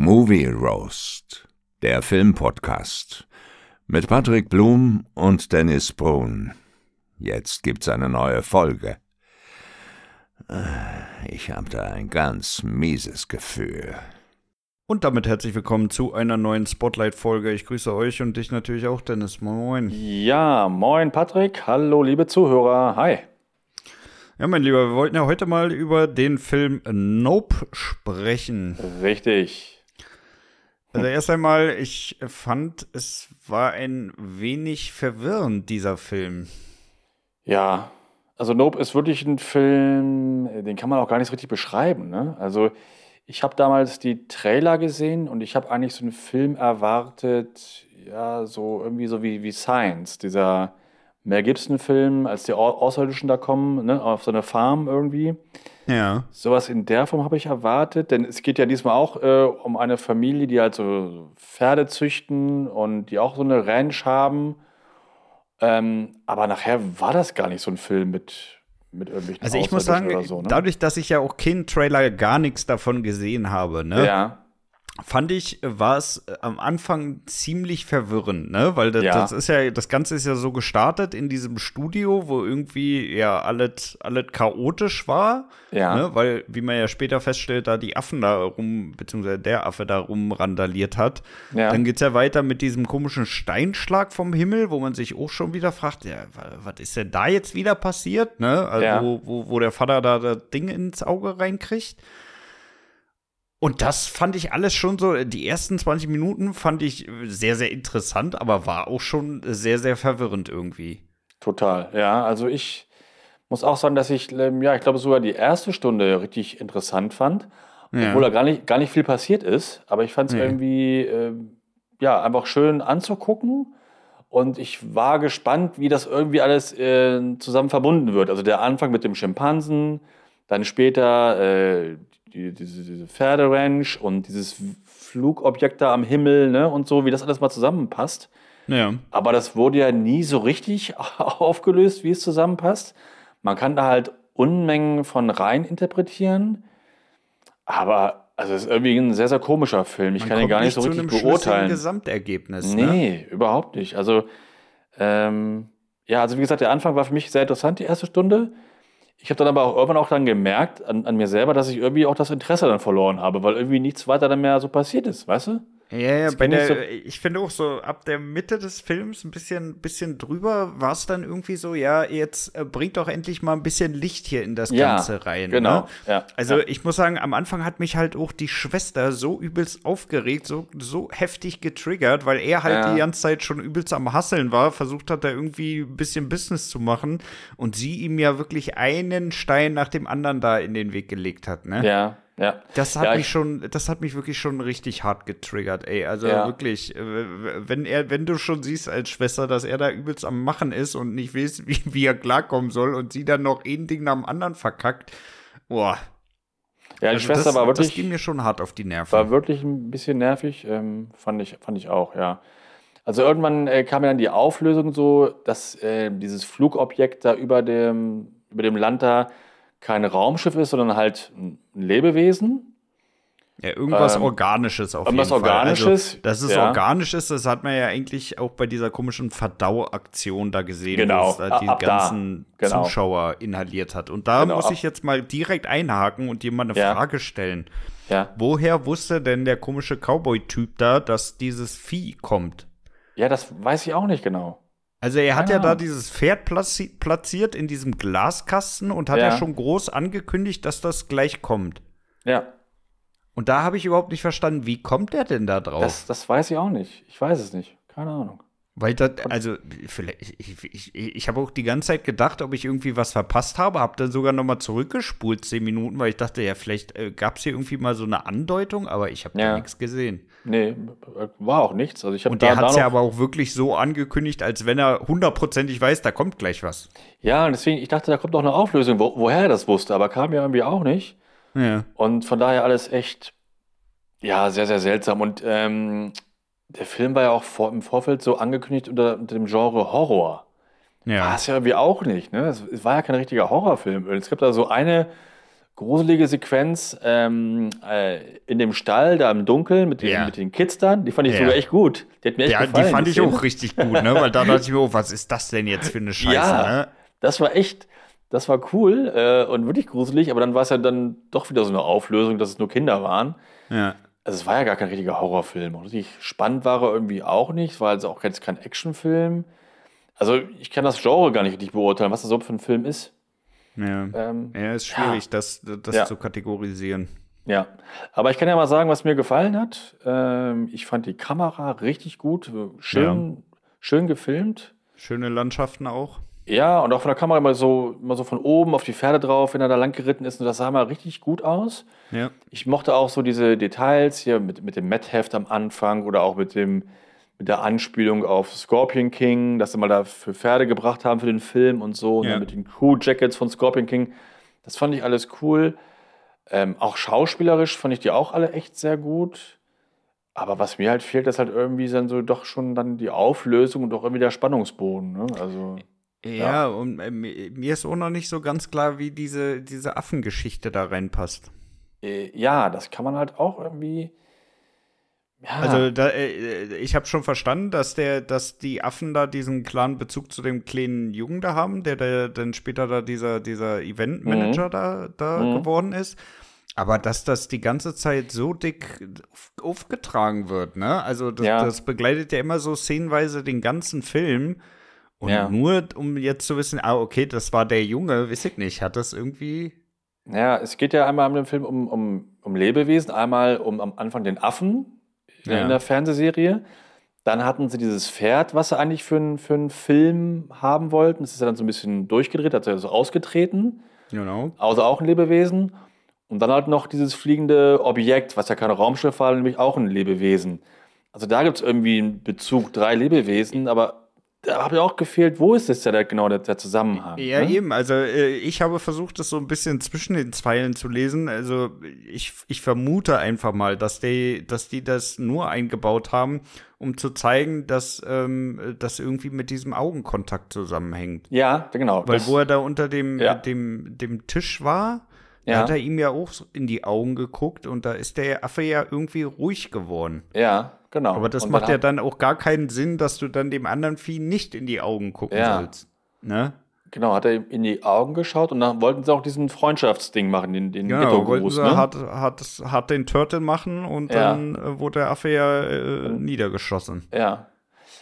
Movie Roast, der Filmpodcast mit Patrick Blum und Dennis Brun. Jetzt gibt's eine neue Folge. Ich habe da ein ganz mieses Gefühl. Und damit herzlich willkommen zu einer neuen Spotlight-Folge. Ich grüße euch und dich natürlich auch, Dennis. Moin. Ja, moin Patrick. Hallo liebe Zuhörer. Hi. Ja, mein Lieber, wir wollten ja heute mal über den Film Nope sprechen. Richtig. Also erst einmal, ich fand, es war ein wenig verwirrend, dieser Film. Ja, also Nope ist wirklich ein Film, den kann man auch gar nicht so richtig beschreiben. Ne? Also ich habe damals die Trailer gesehen und ich habe eigentlich so einen Film erwartet, ja, so irgendwie so wie, wie Science, dieser Mel Gibson-Film, als die Außerirdischen da kommen, ne, auf so eine Farm irgendwie. Ja. Sowas in der Form habe ich erwartet, denn es geht ja diesmal auch äh, um eine Familie, die halt so Pferde züchten und die auch so eine Ranch haben. Ähm, aber nachher war das gar nicht so ein Film mit, mit irgendwelchen Also ich muss sagen, so, ne? dadurch, dass ich ja auch keinen Trailer gar nichts davon gesehen habe, ne? Ja fand ich, war es äh, am Anfang ziemlich verwirrend, ne? Weil das, Ja. das ist ja, das Ganze ist ja so gestartet in diesem Studio, wo irgendwie ja alles, alles chaotisch war. Ja. Ne? Weil, wie man ja später feststellt, da die Affen da rum, beziehungsweise der Affe da rumrandaliert hat. Ja. Dann geht's ja weiter mit diesem komischen Steinschlag vom Himmel, wo man sich auch schon wieder fragt, ja, wa- was ist denn da jetzt wieder passiert, ne? Also, Ja. wo, wo, wo der Vater da das Ding ins Auge reinkriegt. Und das fand ich alles schon so, die ersten 20 Minuten fand ich sehr, sehr interessant, aber war auch schon sehr, sehr verwirrend irgendwie. Total, ja. Also ich muss auch sagen, dass ich, ähm, ja, ich glaube sogar die erste Stunde richtig interessant fand, Ja. obwohl da gar nicht, gar nicht viel passiert ist. Aber ich fand es Nee. irgendwie, ähm, ja, einfach schön anzugucken. Und ich war gespannt, wie das irgendwie alles äh, zusammen verbunden wird. Also der Anfang mit dem Schimpansen, dann später äh, die, diese, diese Pferderanch und dieses Flugobjekt da am Himmel ne, und so, wie das alles mal zusammenpasst. Ja. Aber das wurde ja nie so richtig aufgelöst, wie es zusammenpasst. Man kann da halt Unmengen von rein interpretieren. Aber also es ist irgendwie ein sehr, sehr komischer Film. Ich Man kann ihn gar nicht so richtig beurteilen. Gesamtergebnis. Ne? Nee, überhaupt nicht. Also, ähm, ja, also wie gesagt, der Anfang war für mich sehr interessant, die erste Stunde. Ich habe dann aber auch irgendwann auch dann gemerkt an, an mir selber, dass ich irgendwie auch das Interesse dann verloren habe, weil irgendwie nichts weiter dann mehr so passiert ist, weißt du? Ja, ja, bei der, ich finde auch so, ab der Mitte des Films ein bisschen, bisschen drüber war es dann irgendwie so, ja, jetzt äh, bringt doch endlich mal ein bisschen Licht hier in das Ja, Ganze rein. genau, Ne? ja, Also ja. ich muss sagen, am Anfang hat mich halt auch die Schwester so übelst aufgeregt, so, so heftig getriggert, weil er halt die ganze Zeit schon übelst am Hasseln war, versucht hat, da irgendwie ein bisschen Business zu machen und sie ihm ja wirklich einen Stein nach dem anderen da in den Weg gelegt hat, ne? Ja, ja. Das hat ja, mich ich- schon, das hat mich wirklich schon richtig hart getriggert, ey. Also Ja. wirklich, äh, wenn er, wenn du schon siehst als Schwester, dass er da übelst am Machen ist und nicht weiß, wie, wie er klarkommen soll und sie dann noch ein Ding nach dem anderen verkackt, boah. Ja, die Also Schwester das, war Das wirklich, ging mir schon hart auf die Nerven. war wirklich ein bisschen nervig, ähm, fand, ich, fand ich auch, ja. Also irgendwann äh, kam ja dann die Auflösung so, dass äh, dieses Flugobjekt da über dem, über dem Land da kein Raumschiff ist, sondern halt ein Lebewesen. Ja, irgendwas Ähm, Organisches auf irgendwas jeden Fall. Organisches, Also, dass es ja. organisch ist, das hat man ja eigentlich auch bei dieser komischen Verdauaktion da gesehen, Genau, wo es da die ab ganzen Genau. Zuschauer inhaliert hat. Und da Genau, muss ich jetzt mal direkt einhaken und mal eine Ja. Frage stellen. Ja. Woher wusste denn der komische Cowboy-Typ da, dass dieses Vieh kommt? ja, das weiß ich auch nicht genau. Also er hat Keine ja da Ahnung. dieses Pferd platzi platziert in diesem Glaskasten und hat ja. Ja. schon groß angekündigt, dass das gleich kommt. Ja, Und da habe ich überhaupt nicht verstanden, wie kommt der denn da drauf? das, das weiß ich auch nicht. Ich weiß es nicht. Keine Ahnung. Weil das, also, vielleicht, ich, ich, ich, ich habe auch die ganze Zeit gedacht, ob ich irgendwie was verpasst habe, habe dann sogar noch mal zurückgespult, zehn Minuten, weil ich dachte, ja, vielleicht äh, gab es hier irgendwie mal so eine Andeutung, aber ich habe Ja. nichts gesehen. Nee, war auch nichts. Also ich Und da, der hat es ja aber auch wirklich so angekündigt, als wenn er hundertprozentig weiß, da kommt gleich was. Ja, und deswegen, ich dachte, da kommt doch eine Auflösung, wo, woher er das wusste, aber kam ja irgendwie auch nicht. Ja. Und von daher alles echt, ja, sehr, sehr seltsam. Und ähm, der Film war ja auch vor, im Vorfeld so angekündigt unter, unter dem Genre Horror. War Ja. es ja irgendwie auch nicht, ne? Es, es war ja kein richtiger Horrorfilm. Es gibt da so eine gruselige Sequenz ähm, äh, in dem Stall, da im Dunkeln mit den, Ja. mit den Kids dann. Die fand ich Ja. sogar echt gut. Die hat mir echt Ja, gefallen. die fand ich Szene. auch richtig gut, ne? Weil da dachte ich mir, oh, was ist das denn jetzt für eine Scheiße, Ja. ne? Das war echt, das war cool äh, und wirklich gruselig, aber dann war es ja dann doch wieder so eine Auflösung, dass es nur Kinder waren. Ja. Also es war ja gar kein richtiger Horrorfilm. Richtig spannend war er irgendwie auch nicht. Es war also auch jetzt kein Actionfilm. Also ich kann das Genre gar nicht richtig beurteilen, was das so für ein Film ist. Ja. Ähm, ja, ist schwierig, das, das Ja. zu kategorisieren. Ja, aber ich kann ja mal sagen, was mir gefallen hat. Ähm, ich fand die Kamera richtig gut, schön, schön gefilmt. Schöne Landschaften auch. Ja, und auch von der Kamera immer so, immer so von oben auf die Pferde drauf, wenn er da lang geritten ist. Und das sah mal richtig gut aus. Ja. Ich mochte auch so diese Details hier mit, mit dem Matt-Heft am Anfang oder auch mit dem mit der Anspielung auf Scorpion King, dass sie mal da für Pferde gebracht haben für den Film und so, Ja. ne, mit den Crew-Jackets von Scorpion King. Das fand ich alles cool. Ähm, auch schauspielerisch fand ich die auch alle echt sehr gut. Aber was mir halt fehlt, ist halt irgendwie dann so doch schon dann die Auflösung und doch irgendwie der Spannungsboden. Ne? Also, Ja, Ja. und äh, mir ist auch noch nicht so ganz klar, wie diese, diese Affengeschichte da reinpasst. äh, ja, das kann man halt auch irgendwie. Ja, Also da, äh, ich habe schon verstanden, dass der, dass die Affen da diesen klaren Bezug zu dem kleinen Jungen da haben, der, der dann später da dieser, dieser Eventmanager da, da Mhm. geworden ist. Aber dass das die ganze Zeit so dick auf, aufgetragen wird, ne? Also das, Ja. das begleitet ja immer so szenenweise den ganzen Film. Und Ja. nur um jetzt zu wissen, ah, okay, das war der Junge, weiß ich nicht, hat das irgendwie. Ja, es geht ja einmal in dem Film um, um, um Lebewesen, einmal um am Anfang den Affen Ja. in der Fernsehserie. Dann hatten sie dieses Pferd, was sie eigentlich für, einen- für einen Film haben wollten. Das ist ja dann so ein bisschen durchgedreht, hat er so ausgetreten. Genau. Also auch ein Lebewesen. Und dann halt noch dieses fliegende Objekt, was ja kein Raumschiff war, nämlich auch ein Lebewesen. Also da gibt es irgendwie einen Bezug, drei Lebewesen, aber habe ich auch gefehlt, wo ist jetzt der, genau der, der Zusammenhang? Ja, ne? eben. Also äh, ich habe versucht, das so ein bisschen zwischen den Zeilen zu lesen. Also ich, ich vermute einfach mal, dass die, dass die das nur eingebaut haben, um zu zeigen, dass ähm, das irgendwie mit diesem Augenkontakt zusammenhängt. Ja, genau. Weil das- wo er da unter dem, Ja. dem, dem Tisch war, Ja. hat er ihm ja auch in die Augen geguckt und da ist der Affe ja irgendwie ruhig geworden. Ja, genau. Aber das Und macht ja hat- dann auch gar keinen Sinn, dass du dann dem anderen Vieh nicht in die Augen gucken Ja. sollst. Ne? Genau, hat er ihm in die Augen geschaut und dann wollten sie auch diesen Freundschaftsding machen, den, den Genau, Ghetto-Gruß, ne? hart, hart, hart den Turtle machen und Ja. dann äh, wurde der Affe ja äh, niedergeschossen. Ja.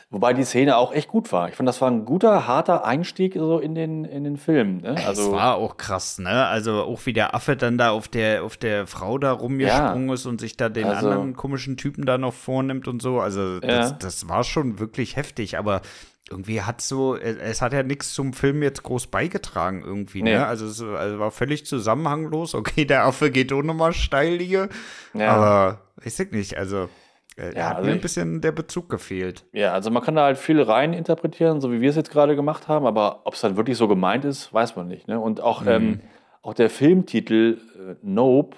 Wobei die Szene auch echt gut war. Ich fand, das war ein guter, harter Einstieg so in den, in den Film. Ne? Also, es war auch krass, ne? Also auch wie der Affe dann da auf der, auf der Frau da rumgesprungen ist und sich da den Also- anderen komischen Typen da noch vornimmt und so. Also das, Ja. das war schon wirklich heftig, aber irgendwie hat so, es, hat ja nichts zum Film jetzt groß beigetragen irgendwie, Nee. ne? Also es also war völlig zusammenhanglos. Okay, der Affe geht auch nochmal steil hier, Ja. aber weiß ich nicht, also äh, Ja, hat also mir ein bisschen der Bezug gefehlt. ja, also man kann da halt viel rein interpretieren, so wie wir es jetzt gerade gemacht haben, aber ob es dann wirklich so gemeint ist, weiß man nicht. Ne? Und auch, Mhm. ähm, auch der Filmtitel äh, Nope,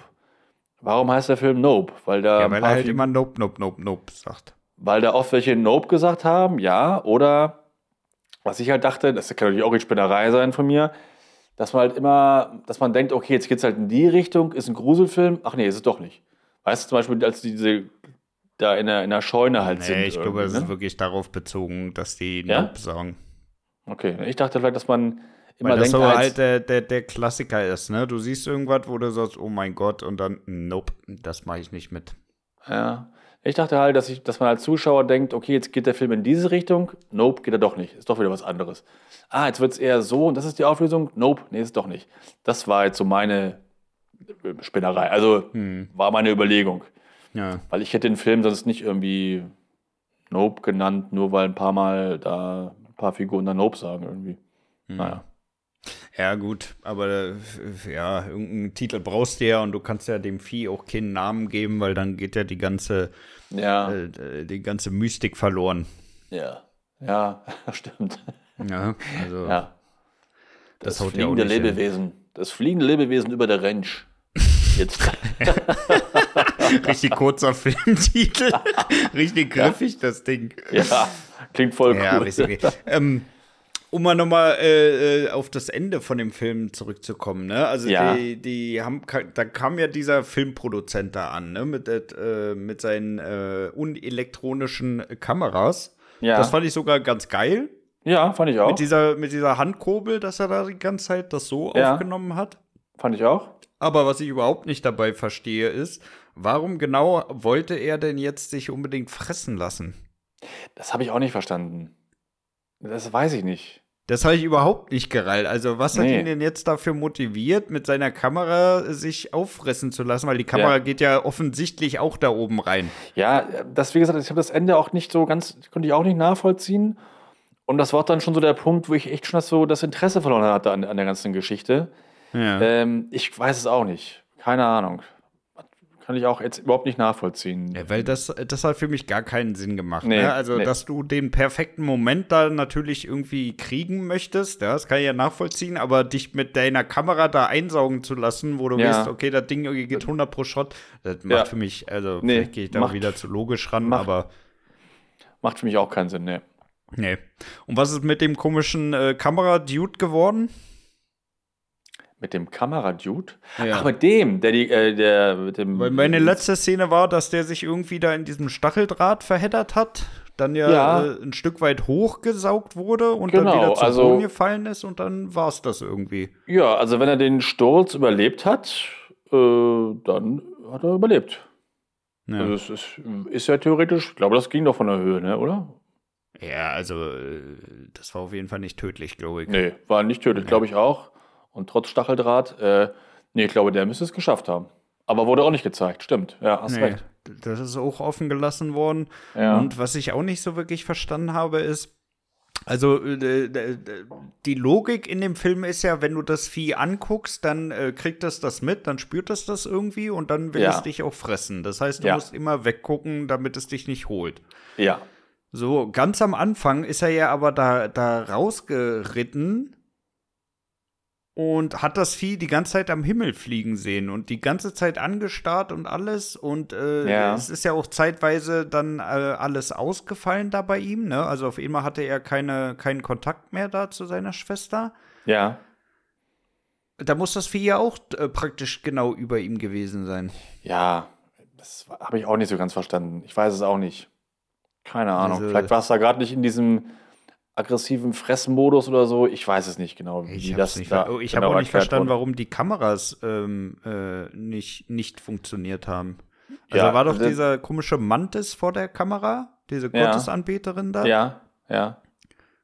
warum heißt der Film Nope? Weil da, Ja, weil er halt immer Nope, Nope, Nope, Nope sagt. weil da oft welche Nope gesagt haben, ja, oder was ich halt dachte, das kann natürlich auch eine Spinnerei sein von mir, dass man halt immer, dass man denkt, okay, jetzt geht's halt in die Richtung, ist ein Gruselfilm, ach nee, ist es doch nicht. Weißt du, zum Beispiel, als diese da in der, in der Scheune halt sind. Nee, ich glaube, es ist ne? wirklich darauf bezogen, dass die Ja? Nope sagen. Okay, ich dachte vielleicht, dass man immer Weil das denkt, so ah, halt der, der, der Klassiker ist, ne? Du siehst irgendwas, wo du sagst, oh mein Gott, und dann, nope, das mache ich nicht mit. ja. Ich dachte halt, dass, ich, dass man als Zuschauer denkt, okay, jetzt geht der Film in diese Richtung, nope, geht er doch nicht, ist doch wieder was anderes. Ah, jetzt wird es eher so und das ist die Auflösung, nope, nee, ist doch nicht. Das war jetzt so meine Spinnerei, also Hm. war meine Überlegung. Ja. Weil ich hätte den Film sonst nicht irgendwie Nope genannt, nur weil ein paar Mal da ein paar Figuren da Nope sagen irgendwie. Hm. Naja. Ja, gut, aber äh, ja, irgendeinen Titel brauchst du ja und du kannst ja dem Vieh auch keinen Namen geben, weil dann geht ja die ganze, Ja, äh, die ganze Mystik verloren. ja, ja, stimmt. Ja, also Ja. Das Das, fliegende nicht hin. Lebewesen. Das fliegende Lebewesen über der Ranch. Jetzt. richtig kurzer Filmtitel, richtig griffig das Ding. ja, klingt voll Ja, cool. ähm, um mal nochmal äh, äh, auf das Ende von dem Film zurückzukommen, ne? Also Ja. die, die haben, da kam ja dieser Filmproduzent da an, ne? Mit, äh, mit seinen äh, unelektronischen Kameras. Ja. Das fand ich sogar ganz geil. Ja, fand ich auch. Mit dieser, mit dieser Handkurbel, dass er da die ganze Zeit das so Ja. aufgenommen hat. Fand ich auch. Aber was ich überhaupt nicht dabei verstehe, ist, warum genau wollte er denn jetzt sich unbedingt fressen lassen? Das habe ich auch nicht verstanden. Das weiß ich nicht. Das habe ich überhaupt nicht gereilt. Also, was hat Nee. ihn denn jetzt dafür motiviert, mit seiner Kamera sich auffressen zu lassen? Weil die Kamera Ja. geht ja offensichtlich auch da oben rein. Ja, das, wie gesagt, ich habe das Ende auch nicht so ganz, konnte ich auch nicht nachvollziehen. Und das war dann schon so der Punkt, wo ich echt schon das, so das Interesse verloren hatte an, an der ganzen Geschichte. Ja. Ähm, ich weiß es auch nicht. Keine Ahnung. Kann ich auch jetzt überhaupt nicht nachvollziehen. Ja, weil das, das hat für mich gar keinen Sinn gemacht. Nee, ne? Also, nee. dass du den perfekten Moment da natürlich irgendwie kriegen möchtest, ja, das kann ich ja nachvollziehen, aber dich mit deiner Kamera da einsaugen zu lassen, wo du Ja. weißt, okay, das Ding geht 100 pro Shot, das macht Ja. für mich, also Nee, vielleicht gehe ich da macht- wieder zu logisch ran, macht- aber Macht für mich auch keinen Sinn, ne. nee. Und was ist mit dem komischen äh, Kamera-Dude geworden? Mit dem Kameradude? Ja. Ach, mit dem, der die, äh, der, mit dem. Weil meine letzte Szene war, dass der sich irgendwie da in diesem Stacheldraht verheddert hat, dann ja, Ja. Äh, ein Stück weit hochgesaugt wurde und Genau, dann wieder zu also- Boden gefallen ist und dann war es das irgendwie. Ja, also wenn er den Sturz überlebt hat, äh, dann hat er überlebt. Ja, Also es ist, ist ja theoretisch, ich glaube, das ging doch von der Höhe, ne, oder? ja also äh, das war auf jeden Fall nicht tödlich, glaube ich. Nee, war nicht tödlich, glaube ich auch. Und trotz Stacheldraht, äh, nee, ich glaube, der müsste es geschafft haben. Aber wurde auch nicht gezeigt, stimmt. Ja, hast Nee, recht. das ist auch offen gelassen worden. Ja. Und was ich auch nicht so wirklich verstanden habe, ist, also äh, die Logik in dem Film ist ja, wenn du das Vieh anguckst, dann äh, kriegt es das mit, dann spürt es das irgendwie und dann will Ja. es dich auch fressen. Das heißt, du Ja. musst immer weggucken, damit es dich nicht holt. ja. So, ganz am Anfang ist er ja aber da, da rausgeritten und hat das Vieh die ganze Zeit am Himmel fliegen sehen und die ganze Zeit angestarrt und alles. Und äh, Ja. es ist ja auch zeitweise dann äh, alles ausgefallen da bei ihm. Ne? Also auf einmal hatte er keine, keinen Kontakt mehr da zu seiner Schwester. Ja. Da muss das Vieh ja auch äh, praktisch genau über ihm gewesen sein. Ja, das habe ich auch nicht so ganz verstanden. Ich weiß es auch nicht. Keine Ahnung. Also- Vielleicht war es da gerade nicht in diesem aggressiven Fressmodus oder so. Ich weiß es nicht genau, wie Ich das habe nicht, da ver- oh, ich genau hab auch nicht verstanden, wurde. warum die Kameras ähm, äh, nicht, nicht funktioniert haben. Also Ja, war doch dieser komische Mantis vor der Kamera, diese Ja. Gottesanbeterin da. Ja, ja,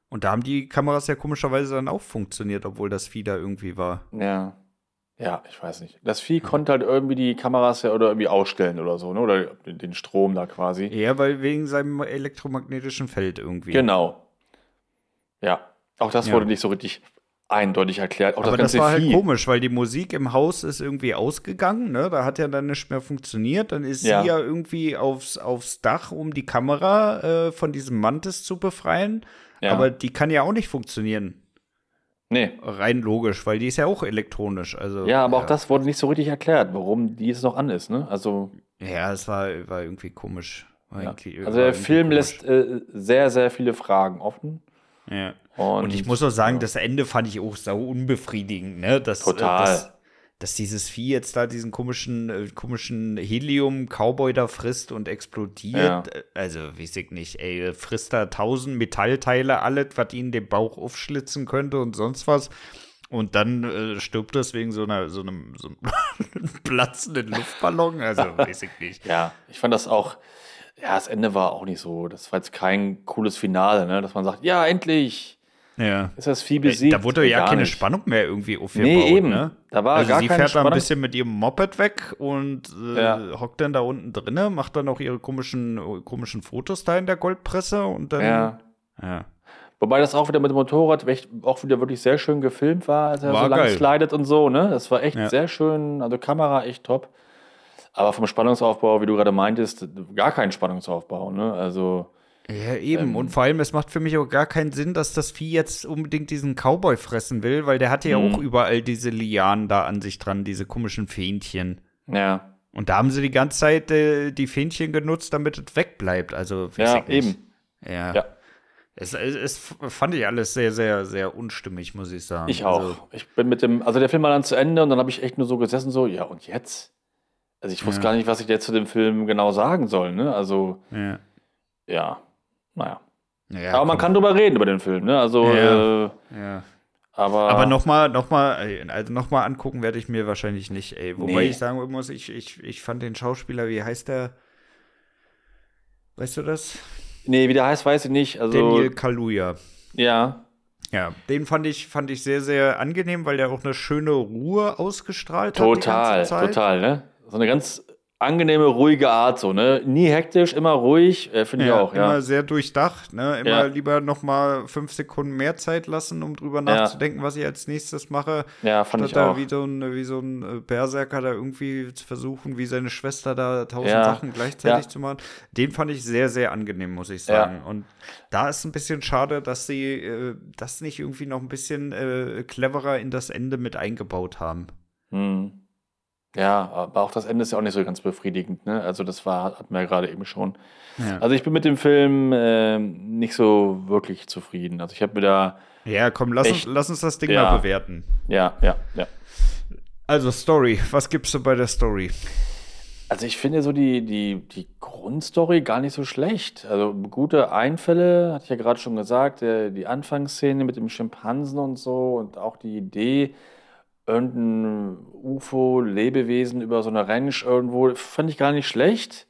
Und da haben die Kameras ja komischerweise dann auch funktioniert, obwohl das Vieh da irgendwie war. ja. Ja, ich weiß nicht. Das Vieh konnte halt irgendwie die Kameras ja oder irgendwie ausstellen oder so, ne? Oder den den Strom da quasi. Ja, weil wegen seinem elektromagnetischen Feld irgendwie. Genau. Ja. Auch das Ja. wurde nicht so richtig eindeutig erklärt. Auch Aber das das war halt Vieh. komisch, weil die Musik im Haus ist irgendwie ausgegangen, ne? Da hat ja dann nicht mehr funktioniert. Dann ist Ja. sie ja irgendwie aufs, aufs Dach, um die Kamera äh, von diesem Mantis zu befreien. Ja. Aber die kann ja auch nicht funktionieren. Nee. Rein logisch, weil die ist ja auch elektronisch. Also, Ja, aber auch das wurde nicht so richtig erklärt, warum die jetzt noch an ist, ne? Also, Ja, es war, war irgendwie komisch. War ja. irgendwie- also war der Film komisch. lässt äh, sehr, sehr viele Fragen offen. Ja. Und, Und ich muss auch sagen, das Ende fand ich auch sau unbefriedigend, ne? Dass, Total. Äh, dass, dass dieses Vieh jetzt da diesen komischen, äh, komischen Helium-Cowboy da frisst und explodiert. Ja. Äh, Also, weiß ich nicht, ey, frisst da tausend Metallteile, alles, was ihn den Bauch aufschlitzen könnte und sonst was. Und dann äh, stirbt es wegen so einer, so einem, so einem platzenden Luftballon. Also, weiß ich nicht. Ja, ich fand das auch, ja, das Ende war auch nicht so. Das war jetzt kein cooles Finale, ne? Dass man sagt, ja, endlich Ja. ist das Vieh besiegt. Da wurde ja Gar keine nicht. Spannung mehr irgendwie aufgebaut. Nee, eben. Ne? Da war also gar sie fährt da ein Spannung. bisschen mit ihrem Moped weg und äh, Ja. hockt dann da unten drinne, macht dann auch ihre komischen, komischen Fotos da in der Goldpresse und dann. Ja. ja. Wobei das auch wieder mit dem Motorrad auch wieder wirklich sehr schön gefilmt war, als er War so lang geil. slidet und so, ne? Das war echt Ja. sehr schön, also Kamera echt top. Aber vom Spannungsaufbau, wie du gerade meintest, gar kein Spannungsaufbau, ne? Also, Ja, eben. Ähm. und vor allem, es macht für mich auch gar keinen Sinn, dass das Vieh jetzt unbedingt diesen Cowboy fressen will, weil der hatte ja Mhm. auch überall diese Lianen da an sich dran, diese komischen Fähnchen. ja. Und da haben sie die ganze Zeit äh, die Fähnchen genutzt, damit es wegbleibt. Also, Ja, eben. Ja. Ja. Es, es, es fand ich alles sehr, sehr, sehr unstimmig, muss ich sagen. Ich auch. Also, ich bin mit dem, also der Film war dann zu Ende und dann habe ich echt nur so gesessen, so, ja, und jetzt? Also ich wusste Ja. gar nicht, was ich jetzt zu dem Film genau sagen soll, ne? Also, ja. ja, naja. Ja, aber man komm. kann drüber reden über den Film, ne? Also, Ja. äh, Ja. aber. Aber nochmal, nochmal, also nochmal angucken werde ich mir wahrscheinlich nicht, ey. Wobei Nee. ich sagen muss, ich, ich, ich fand den Schauspieler, wie heißt der? Weißt du das? Nee, wie der heißt, weiß ich nicht. Also, Daniel Kaluuya. ja. Ja, den fand ich, fand ich sehr, sehr angenehm, weil der auch eine schöne Ruhe ausgestrahlt hat. Total, ganze Zeit. total, ne? So eine ganz angenehme, ruhige Art, so, ne? Nie hektisch, immer ruhig, äh, finde ich Ja, auch, immer ja. sehr durchdacht, ne? Immer Ja. lieber noch mal fünf Sekunden mehr Zeit lassen, um drüber nachzudenken, was ich als nächstes mache. Ja, fand ich da auch. wie so ein, wie so ein äh, Berserker da irgendwie zu versuchen, wie seine Schwester da tausend. Sachen gleichzeitig zu machen. Den fand ich sehr, sehr angenehm, muss ich sagen. Und da ist ein bisschen schade, dass sie äh, das nicht irgendwie noch ein bisschen äh, cleverer in das Ende mit eingebaut haben. Hm. Ja, aber auch das Ende ist ja auch nicht so ganz befriedigend, ne? Also, das war, hatten wir ja gerade eben schon. Ja, Also, ich bin mit dem Film ähm, nicht so wirklich zufrieden. Also, ich habe mir da, ja komm, lass uns, Echt? lass uns das Ding Ja. mal bewerten. ja, ja, ja. Also, Story. Was gibst du bei der Story? Also ich finde so die, die, die Grundstory gar nicht so schlecht. Also gute Einfälle, hatte ich ja gerade schon gesagt, der, die Anfangsszene mit dem Schimpansen und so und auch die Idee, irgendein UFO-Lebewesen über so eine Ranch irgendwo, fand ich gar nicht schlecht.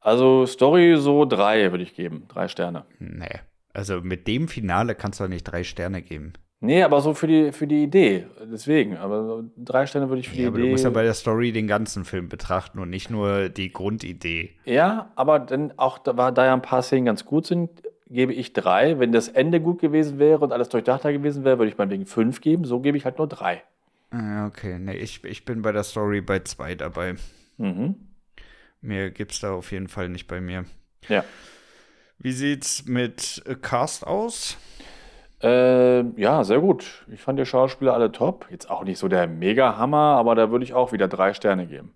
Also Story so drei würde ich geben, drei Sterne. Nee. Also mit dem Finale kannst du nicht drei Sterne geben. Nee, aber so für die, für die Idee, deswegen. Aber drei Sterne würde ich für Ja, die aber du Idee. musst ja bei der Story den ganzen Film betrachten und nicht nur die Grundidee. Ja, aber dann auch, da, war, da ja ein paar Szenen ganz gut sind, gebe ich drei. Wenn das Ende gut gewesen wäre und alles durchdachter gewesen wäre, würde ich meinetwegen fünf geben. So gebe ich halt nur drei. Ah, Okay, nee, ich, ich bin bei der Story bei zwei dabei. Mhm. Mehr gibt's da auf jeden Fall nicht bei mir. Ja. Wie sieht's mit äh, Cast aus? Äh, ja, sehr gut. Ich fand die Schauspieler alle top. Jetzt auch nicht so der Mega-Hammer, aber da würde ich auch wieder drei Sterne geben.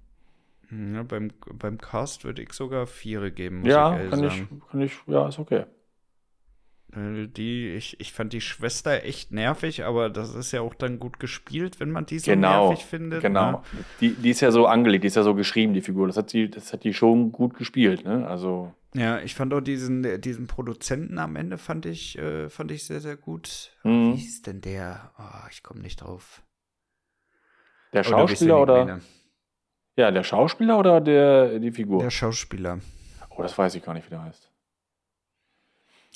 Hm, Ja, beim, beim Cast würde ich sogar Viere geben, muss ja, ich kann ich, sagen. kann ich, ja, ist okay. Äh, Die, ich, ich fand die Schwester echt nervig, aber das ist ja auch dann gut gespielt, wenn man die so Genau, nervig findet. genau. Ne? Die, die ist ja so angelegt, die ist ja so geschrieben, die Figur. Das hat die, das hat die schon gut gespielt, ne? Also, Ja, ich fand auch diesen, diesen Produzenten am Ende fand ich, äh, fand ich sehr, sehr gut. Mhm. Wie hieß denn der? Oh, ich komme nicht drauf. der Oder Schauspieler oder, meine? ja, der Schauspieler oder der, die Figur? Der Schauspieler. oh, das weiß ich gar nicht, wie der heißt.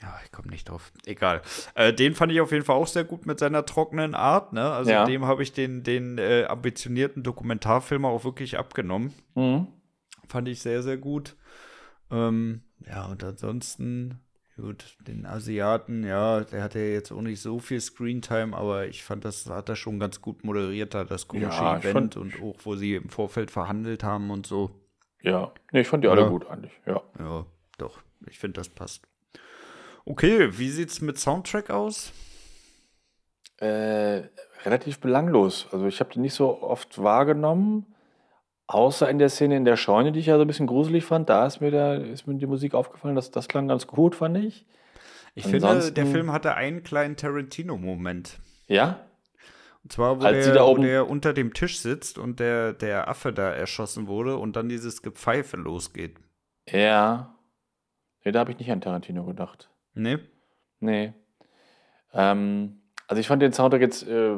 Ja, ich komme nicht drauf. Egal. Äh, den fand ich auf jeden Fall auch sehr gut mit seiner trockenen Art. Ne? Also Ja. dem habe ich den, den äh, ambitionierten Dokumentarfilm auch wirklich abgenommen. Mhm. Fand ich sehr, sehr gut. Ähm, ja, und ansonsten, gut, den Asiaten, ja, der hatte ja jetzt auch nicht so viel Screentime, aber ich fand, das hat er schon ganz gut moderiert, da das komische Ja, Event fand- und auch, wo sie im Vorfeld verhandelt haben und so. Ja, nee, ich fand die alle Ja. gut eigentlich, ja. Ja, doch, ich finde, das passt. Okay, wie sieht's mit Soundtrack aus? Äh, relativ belanglos. Also ich habe den nicht so oft wahrgenommen, außer in der Szene in der Scheune, die ich ja so ein bisschen gruselig fand. Da ist mir, der, ist mir die Musik aufgefallen, das, das klang ganz gut, fand ich. Ich finde, der Ansonsten- Film hatte einen kleinen Tarantino-Moment. Ja, Und zwar, wo, Als der, wo der unter dem Tisch sitzt und der, der Affe da erschossen wurde und dann dieses Gepfeife losgeht. ja. Nee, da habe ich nicht an Tarantino gedacht. Ne? Nee. Ähm, also ich fand den Soundtrack jetzt äh,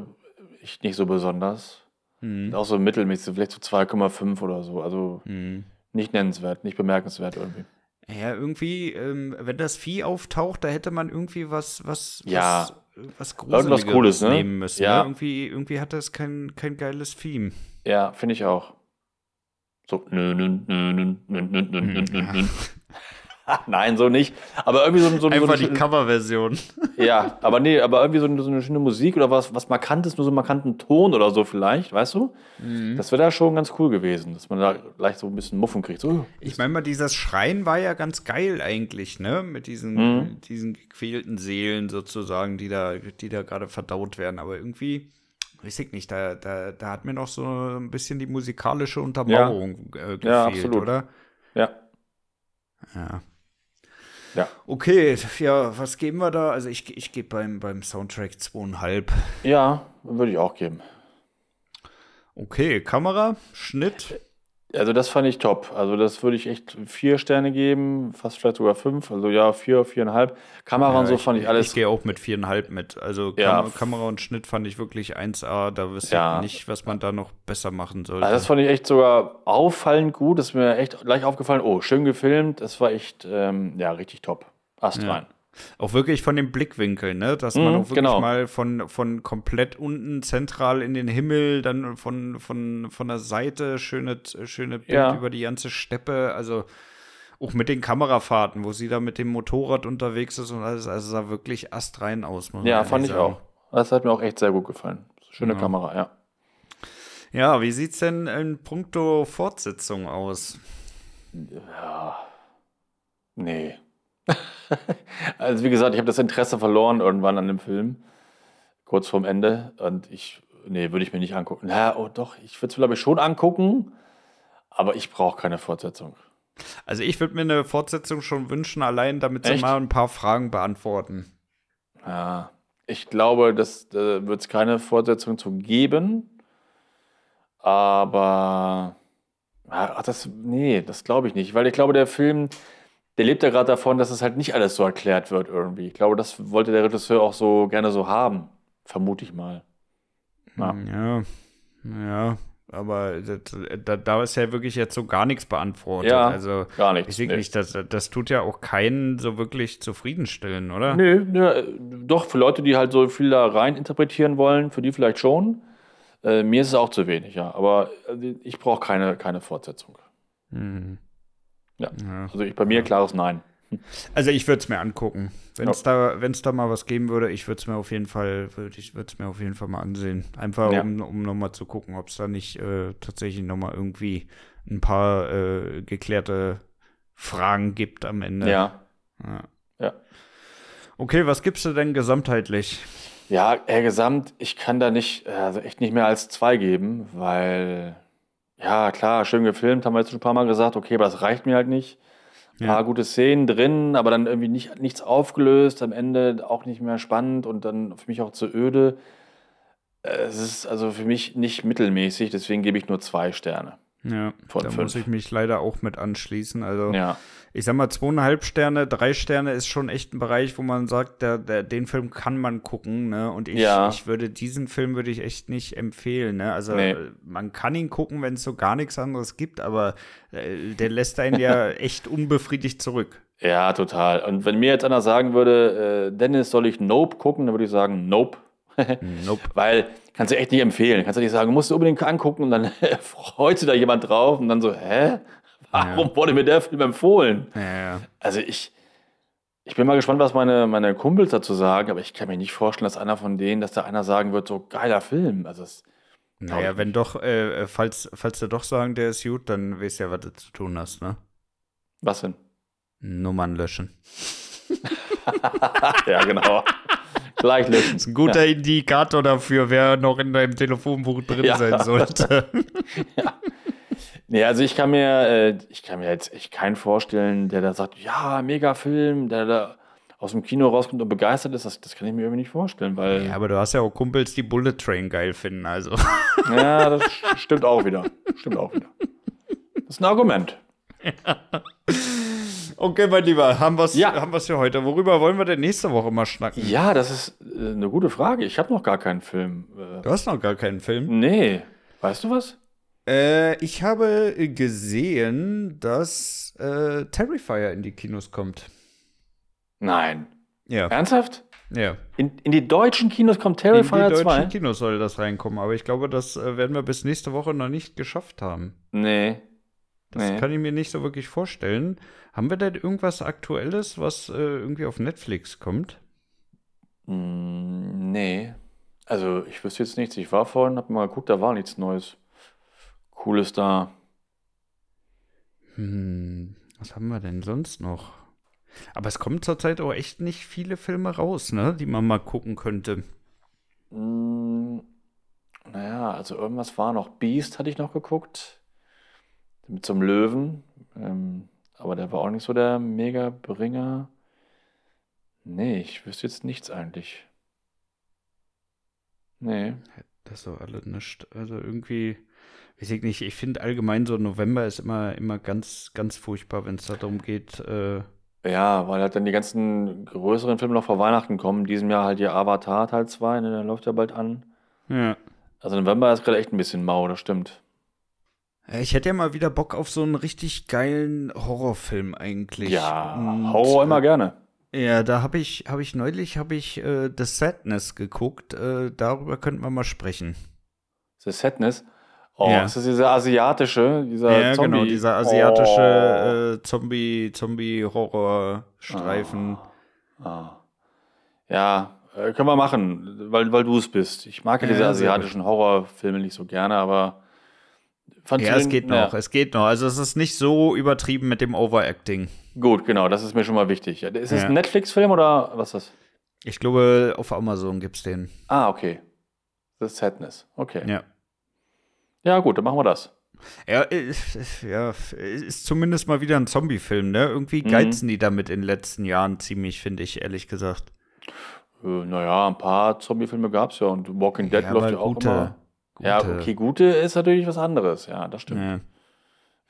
nicht so besonders. Hm. Auch so mittelmäßig, vielleicht so 2,5 oder so. Also Hm. nicht nennenswert, nicht bemerkenswert irgendwie. Ja, irgendwie, ähm, wenn das Vieh auftaucht, da hätte man irgendwie was, was, Ja. was, was Irgendwas Gruseligeres Cooles, ne? nehmen müssen. Ja. Ne? Irgendwie, irgendwie hat das kein, kein geiles Theme. Ja, finde ich auch. So, nö, nö, Nein, so nicht. Aber irgendwie so, so, so Einfach die eine, Coverversion. Ja, aber nee, aber irgendwie so, eine- so eine schöne Musik oder was, was Markantes, nur so einen markanten Ton oder so vielleicht, weißt du? Mhm. Das wäre da schon ganz cool gewesen, dass man da gleich so ein bisschen Muffen kriegt. So, Ich meine mal, dieses Schreien war ja ganz geil eigentlich, ne? Mit diesen, Mhm. diesen gequälten Seelen sozusagen, die da, die da gerade verdaut werden. Aber irgendwie, weiß ich nicht, da, da, da hat mir noch so ein bisschen die musikalische Untermauerung äh, gefehlt, Ja, absolut. oder? ja. Ja. Ja. Okay, ja, was geben wir da? Also ich, ich gebe beim, beim Soundtrack zweieinhalb. Ja, würde ich auch geben. Okay, Kamera, Schnitt. Also das fand ich top. Also das würde ich echt vier Sterne geben, fast vielleicht sogar fünf. Also ja, vier, viereinhalb. Kamera und so fand ich alles. Ich gehe auch mit viereinhalb mit. Also Ja. Kam Kamera und Schnitt fand ich wirklich 1A. Da wüsste Ja. ich nicht, was man da noch besser machen sollte. Also das fand ich echt sogar auffallend gut. Das ist mir echt gleich aufgefallen. Oh, schön gefilmt. Das war echt, ähm, ja, richtig top. Ast Ja. Auch wirklich von dem Blickwinkel, ne? Dass man auch wirklich genau. mal von, von komplett unten zentral in den Himmel, dann von, von, von der Seite schöne, schöne Bild Ja. über die ganze Steppe, also auch mit den Kamerafahrten, wo sie da mit dem Motorrad unterwegs ist und alles, also sah wirklich astrein aus. Ja, fand ich sagen. auch. Das hat mir auch echt sehr gut gefallen. Schöne Ja. Kamera, ja. Ja, wie sieht's denn in puncto Fortsetzung aus? Nee. also wie gesagt, ich habe das Interesse verloren irgendwann an dem Film. Kurz vorm Ende. Und ich, nee, würde ich mir nicht angucken. Na, oh doch, ich würde es glaube ich schon angucken. Aber ich brauche keine Fortsetzung. Also ich würde mir eine Fortsetzung schon wünschen, allein damit sie Echt? mal ein paar Fragen beantworten. Ja, ich glaube, das äh, wird es keine Fortsetzung zu geben. Aber ach, das, nee, das glaube ich nicht. Weil ich glaube, der Film, der lebt ja gerade davon, dass es halt nicht alles so erklärt wird irgendwie. Ich glaube, das wollte der Regisseur auch so gerne so haben. Vermute ich mal. Ja. Ja, ja, aber da, da ist ja wirklich jetzt so gar nichts beantwortet. Ja, also Gar nichts. ich denke nicht, das, das tut ja auch keinen so wirklich zufriedenstellen, oder? Nö, nö, äh, doch, für Leute, die halt so viel da rein interpretieren wollen, für die vielleicht schon. Äh, mir ist es auch zu wenig, ja. Aber äh, ich brauche keine, keine Fortsetzung. Hm. Ja. Ja. Also ich, bei mir klares Nein. Also ich würde es mir angucken. Wenn es da, wenn's da mal was geben würde, ich würde es mir auf jeden Fall, würde ich würde es mir auf jeden Fall mal ansehen. Einfach Ja. um, um nochmal zu gucken, ob es da nicht äh, tatsächlich nochmal irgendwie ein paar äh, geklärte Fragen gibt am Ende. Ja. Ja. Ja. Okay, was gibst du denn gesamtheitlich? Ja, äh, gesamt, ich kann da nicht, äh, also echt nicht mehr als zwei geben, weil, ja, klar, schön gefilmt, haben wir jetzt schon ein paar Mal gesagt, okay, aber das reicht mir halt nicht. Ein Ja. paar gute Szenen drin, aber dann irgendwie nicht, nichts aufgelöst, am Ende auch nicht mehr spannend und dann für mich auch zu öde. Es ist also für mich nicht mittelmäßig, deswegen gebe ich nur zwei Sterne. Ja, da fünf. muss ich mich leider auch mit anschließen. Also Ja, ich sag mal, zweieinhalb Sterne, drei Sterne ist schon echt ein Bereich, wo man sagt, der, der, den Film kann man gucken, ne? Und ich, Ja. ich würde diesen Film würde ich echt nicht empfehlen, ne? Also Nee. man kann ihn gucken, wenn es so gar nichts anderes gibt, aber äh, der lässt einen ja echt unbefriedigt zurück. ja, total. Und wenn mir jetzt einer sagen würde, äh, Dennis, soll ich Nope gucken, dann würde ich sagen, Nope. Nope. Weil kannst du echt nicht empfehlen. Kannst du nicht sagen, musst du unbedingt angucken und dann freut sich da jemand drauf und dann so, hä? Warum wurde mir der Film empfohlen? Ja, ja. Also ich, ich bin mal gespannt, was meine, meine Kumpels dazu sagen, aber ich kann mir nicht vorstellen, dass einer von denen, dass da einer sagen wird, so geiler Film. Also es, Naja, wenn doch, äh, falls, falls sie doch sagen, der ist gut, dann weißt du ja, was du zu tun hast, ne? was denn? Nummern löschen. ja, genau. Gleich löschen. Ein guter Indikator dafür, wer noch in deinem Telefonbuch drin Ja. sein sollte. Nee, also ich kann mir, äh, ich kann mir jetzt echt keinen vorstellen, der da sagt, ja, mega Film, der da aus dem Kino rauskommt und begeistert ist. Das, das kann ich mir irgendwie nicht vorstellen, weil. Ja, aber du hast ja auch Kumpels, die Bullet Train geil finden, also. Ja, das stimmt auch wieder. Stimmt auch wieder. Das ist ein Argument. Okay, mein Lieber, haben wir's, Ja. haben wir's für heute. Worüber wollen wir denn nächste Woche mal schnacken? Ja, das ist äh, eine gute Frage. Ich habe noch gar keinen Film. Äh, Du hast noch gar keinen Film. nee. Weißt du was? Äh, ich habe gesehen, dass äh, Terrifier in die Kinos kommt. Nein. Ja. Ernsthaft? Ja. In, in die deutschen Kinos kommt In die Terrifier deutschen 2? Kinos soll das reinkommen, aber ich glaube, das äh, werden wir bis nächste Woche noch nicht geschafft haben. Nee. Das Nee. kann ich mir nicht so wirklich vorstellen. Haben wir denn irgendwas Aktuelles, was äh, irgendwie auf Netflix kommt? Mm, nee. Also, ich wüsste jetzt nichts. Ich war vorhin, hab mal geguckt, da war nichts Neues. Cooles da. Hm, was haben wir denn sonst noch? Aber es kommen zurzeit auch echt nicht viele Filme raus, ne, die man mal gucken könnte. Mm, naja, also irgendwas war noch. Beast hatte ich noch geguckt. Mit so einem Löwen. Ähm, aber der war auch nicht so der Mega-Bringer. Nee, ich wüsste jetzt nichts eigentlich. Nee. Das ist doch alles nicht. Also irgendwie, weiß ich nicht, ich finde allgemein so November ist immer, immer ganz, ganz furchtbar, wenn es darum geht, äh, Ja, weil halt dann die ganzen größeren Filme noch vor Weihnachten kommen. In diesem Jahr halt hier Avatar Teil 2, ne, der läuft ja bald an. ja. Also November ist gerade echt ein bisschen mau, das stimmt. Ich hätte ja mal wieder Bock auf so einen richtig geilen Horrorfilm eigentlich. Ja, Und, Horror immer äh, gerne. Ja, da habe ich, habe ich neulich, habe ich äh, The Sadness geguckt. Äh, darüber könnten wir mal sprechen. The Sadness. Oh, Ja. ist das dieser asiatische, dieser ja, Zombie? genau, dieser asiatische äh, Zombie, Zombie-Horror-Streifen. Oh. Ah. Ja, äh, können wir machen, weil, weil du es bist. Ich mag ja diese asiatischen Horrorfilme nicht so gerne, aber fand Ja, es geht ja. noch, es geht noch. Also es ist nicht so übertrieben mit dem Overacting. Gut, genau, das ist mir schon mal wichtig. Ist Ja. ein Netflix-Film oder was ist das? Ich glaube, auf Amazon gibt's den. Ah, okay. The Sadness. Okay. Ja, Ja. gut, dann machen wir das. Ja, ist, ja, ist zumindest mal wieder ein Zombie-Film, ne? Irgendwie Mhm. geizen die damit in den letzten Jahren ziemlich, finde ich, ehrlich gesagt. Äh, naja, ein paar Zombie-Filme gab es ja und Walking Dead läuft aber ja auch gute, immer. Ja, gute. okay, gute ist natürlich was anderes. Ja, das stimmt.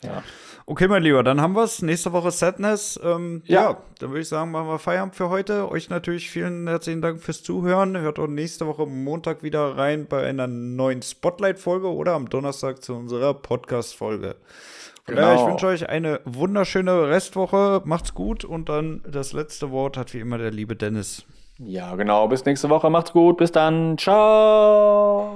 Ja. Ja. Okay, mein Lieber, dann haben wir's. Nächste Woche Sadness. Ähm, Ja. ja. dann würde ich sagen, machen wir Feierabend für heute. Euch natürlich vielen herzlichen Dank fürs Zuhören. Hört auch nächste Woche Montag wieder rein bei einer neuen Spotlight-Folge oder am Donnerstag zu unserer Podcast-Folge. Genau. ich wünsche euch eine wunderschöne Restwoche. Macht's gut und dann das letzte Wort hat wie immer der liebe Dennis. Ja, genau. Bis nächste Woche. Macht's gut. Bis dann. Ciao.